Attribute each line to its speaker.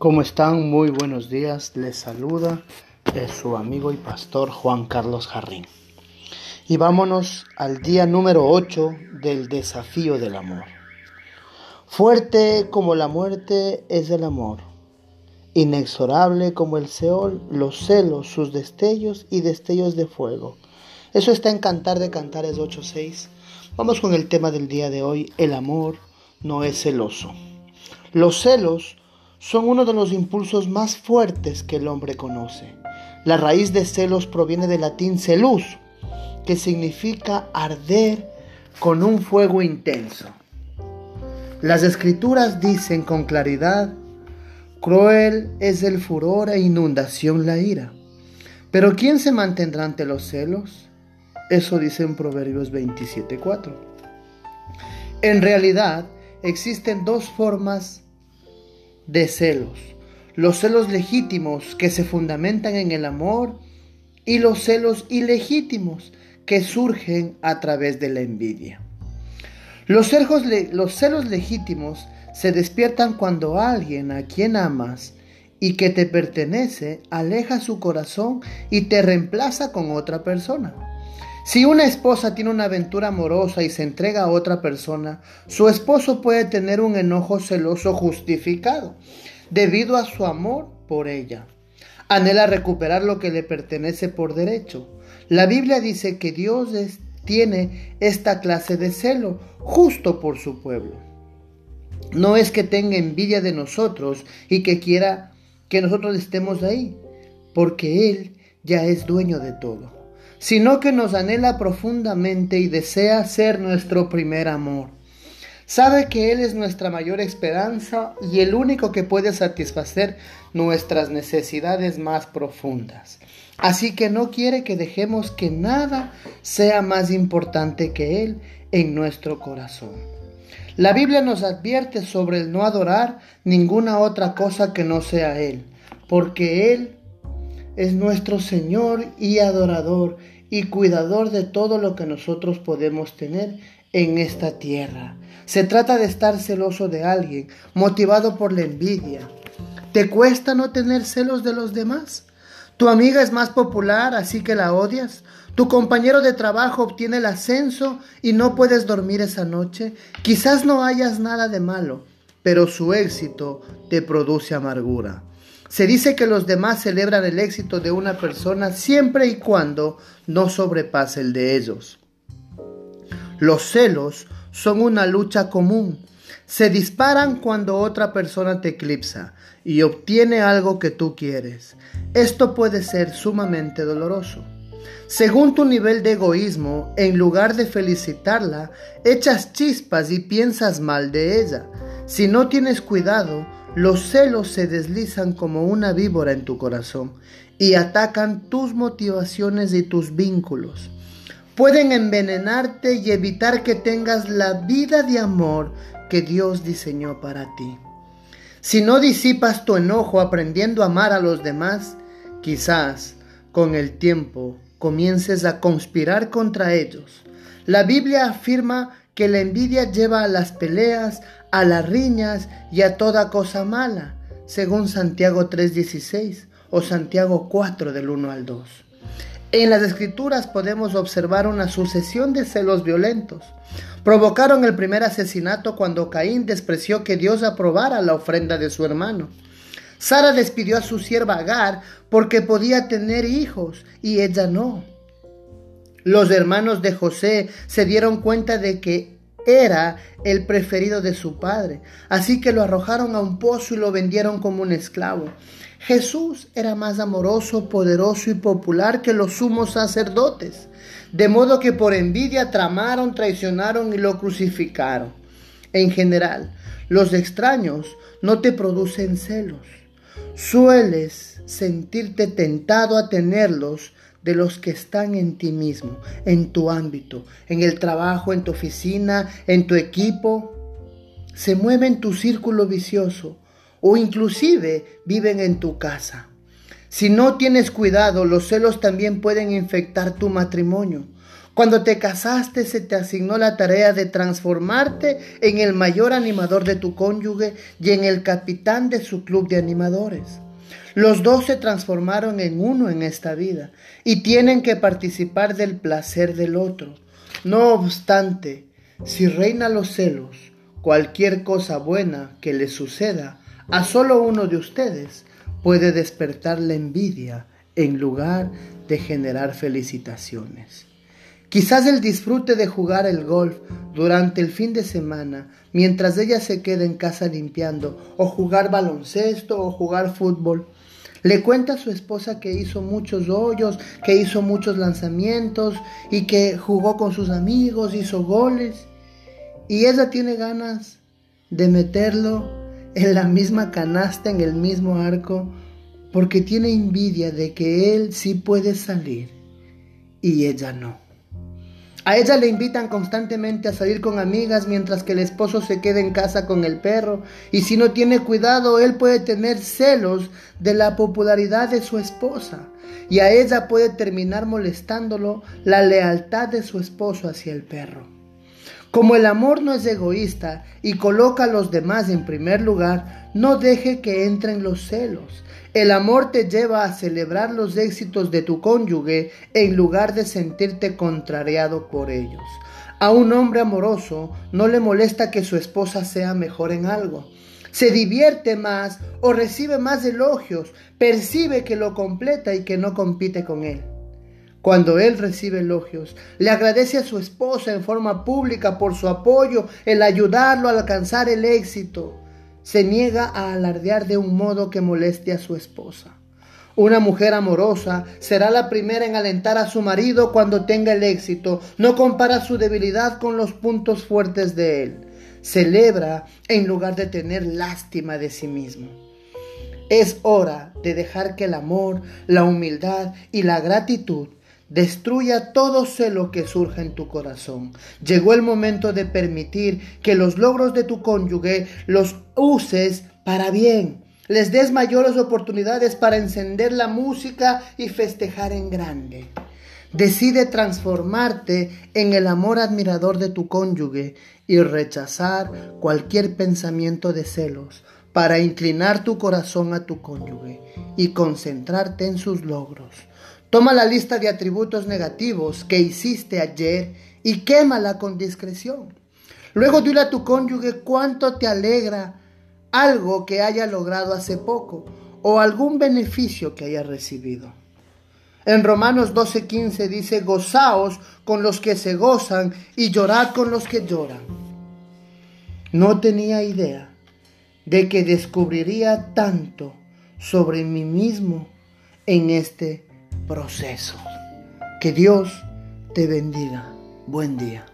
Speaker 1: ¿Cómo están? Muy buenos días. Les saluda su amigo y pastor Juan Carlos Jarrín. Y vámonos al día número 8 del desafío del amor. Fuerte como la muerte es el amor. Inexorable como el Seol, los celos, sus destellos y destellos de fuego. Eso está en Cantar de Cantares 8.6. Vamos con el tema del día de hoy. El amor no es celoso. Los celos son uno de los impulsos más fuertes que el hombre conoce. La raíz de celos proviene del latín celus, que significa arder con un fuego intenso. Las escrituras dicen con claridad, cruel es el furor e inundación la ira. Pero ¿quién se mantendrá ante los celos? Eso dice en Proverbios 27.4. En realidad, existen dos formas de celos. Los celos legítimos que se fundamentan en el amor y los celos ilegítimos que surgen a través de la envidia. Los celos, los celos legítimos se despiertan cuando alguien a quien amas y que te pertenece aleja su corazón y te reemplaza con otra persona. Si una esposa tiene una aventura amorosa y se entrega a otra persona, su esposo puede tener un enojo celoso justificado debido a su amor por ella. Anhela recuperar lo que le pertenece por derecho. La Biblia dice que Dios tiene esta clase de celo justo por su pueblo. No es que tenga envidia de nosotros y que quiera que nosotros estemos ahí, porque Él ya es dueño de todo sino que nos anhela profundamente y desea ser nuestro primer amor. Sabe que Él es nuestra mayor esperanza y el único que puede satisfacer nuestras necesidades más profundas. Así que no quiere que dejemos que nada sea más importante que Él en nuestro corazón. La Biblia nos advierte sobre el no adorar ninguna otra cosa que no sea Él, porque Él es nuestro Señor y adorador y cuidador de todo lo que nosotros podemos tener en esta tierra. Se trata de estar celoso de alguien, motivado por la envidia. ¿Te cuesta no tener celos de los demás? ¿Tu amiga es más popular, así que la odias? ¿Tu compañero de trabajo obtiene el ascenso y no puedes dormir esa noche? Quizás no hayas nada de malo, pero su éxito te produce amargura. Se dice que los demás celebran el éxito de una persona siempre y cuando no sobrepase el de ellos. Los celos son una lucha común. Se disparan cuando otra persona te eclipsa y obtiene algo que tú quieres. Esto puede ser sumamente doloroso. Según tu nivel de egoísmo, en lugar de felicitarla, echas chispas y piensas mal de ella. Si no tienes cuidado, los celos se deslizan como una víbora en tu corazón y atacan tus motivaciones y tus vínculos. Pueden envenenarte y evitar que tengas la vida de amor que Dios diseñó para ti. Si no disipas tu enojo aprendiendo a amar a los demás, quizás con el tiempo comiences a conspirar contra ellos. La Biblia afirma que la envidia lleva a las peleas, a las riñas y a toda cosa mala, según Santiago 3:16 o Santiago 4 del 1 al 2. En las escrituras podemos observar una sucesión de celos violentos. Provocaron el primer asesinato cuando Caín despreció que Dios aprobara la ofrenda de su hermano. Sara despidió a su sierva Agar porque podía tener hijos y ella no. Los hermanos de José se dieron cuenta de que era el preferido de su padre, así que lo arrojaron a un pozo y lo vendieron como un esclavo. Jesús era más amoroso, poderoso y popular que los sumos sacerdotes, de modo que por envidia tramaron, traicionaron y lo crucificaron. En general, los extraños no te producen celos. Sueles sentirte tentado a tenerlos de los que están en ti mismo, en tu ámbito, en el trabajo, en tu oficina, en tu equipo. Se mueven en tu círculo vicioso o inclusive viven en tu casa. Si no tienes cuidado, los celos también pueden infectar tu matrimonio. Cuando te casaste se te asignó la tarea de transformarte en el mayor animador de tu cónyuge y en el capitán de su club de animadores. Los dos se transformaron en uno en esta vida y tienen que participar del placer del otro. No obstante, si reina los celos, cualquier cosa buena que le suceda a solo uno de ustedes puede despertar la envidia en lugar de generar felicitaciones. Quizás el disfrute de jugar el golf durante el fin de semana, mientras ella se queda en casa limpiando, o jugar baloncesto o jugar fútbol, le cuenta a su esposa que hizo muchos hoyos, que hizo muchos lanzamientos y que jugó con sus amigos, hizo goles. Y ella tiene ganas de meterlo en la misma canasta, en el mismo arco, porque tiene envidia de que él sí puede salir y ella no. A ella le invitan constantemente a salir con amigas mientras que el esposo se queda en casa con el perro y si no tiene cuidado él puede tener celos de la popularidad de su esposa y a ella puede terminar molestándolo la lealtad de su esposo hacia el perro. Como el amor no es egoísta y coloca a los demás en primer lugar, no deje que entren los celos. El amor te lleva a celebrar los éxitos de tu cónyuge en lugar de sentirte contrariado por ellos. A un hombre amoroso no le molesta que su esposa sea mejor en algo. Se divierte más o recibe más elogios, percibe que lo completa y que no compite con él. Cuando él recibe elogios, le agradece a su esposa en forma pública por su apoyo, el ayudarlo a alcanzar el éxito se niega a alardear de un modo que moleste a su esposa. Una mujer amorosa será la primera en alentar a su marido cuando tenga el éxito. No compara su debilidad con los puntos fuertes de él. Celebra en lugar de tener lástima de sí mismo. Es hora de dejar que el amor, la humildad y la gratitud Destruya todo celo que surja en tu corazón. Llegó el momento de permitir que los logros de tu cónyuge los uses para bien. Les des mayores oportunidades para encender la música y festejar en grande. Decide transformarte en el amor admirador de tu cónyuge y rechazar cualquier pensamiento de celos para inclinar tu corazón a tu cónyuge y concentrarte en sus logros. Toma la lista de atributos negativos que hiciste ayer y quémala con discreción. Luego dile a tu cónyuge cuánto te alegra algo que haya logrado hace poco o algún beneficio que haya recibido. En Romanos 12:15 dice, gozaos con los que se gozan y llorad con los que lloran. No tenía idea de que descubriría tanto sobre mí mismo en este proceso. Que Dios te bendiga. Buen día.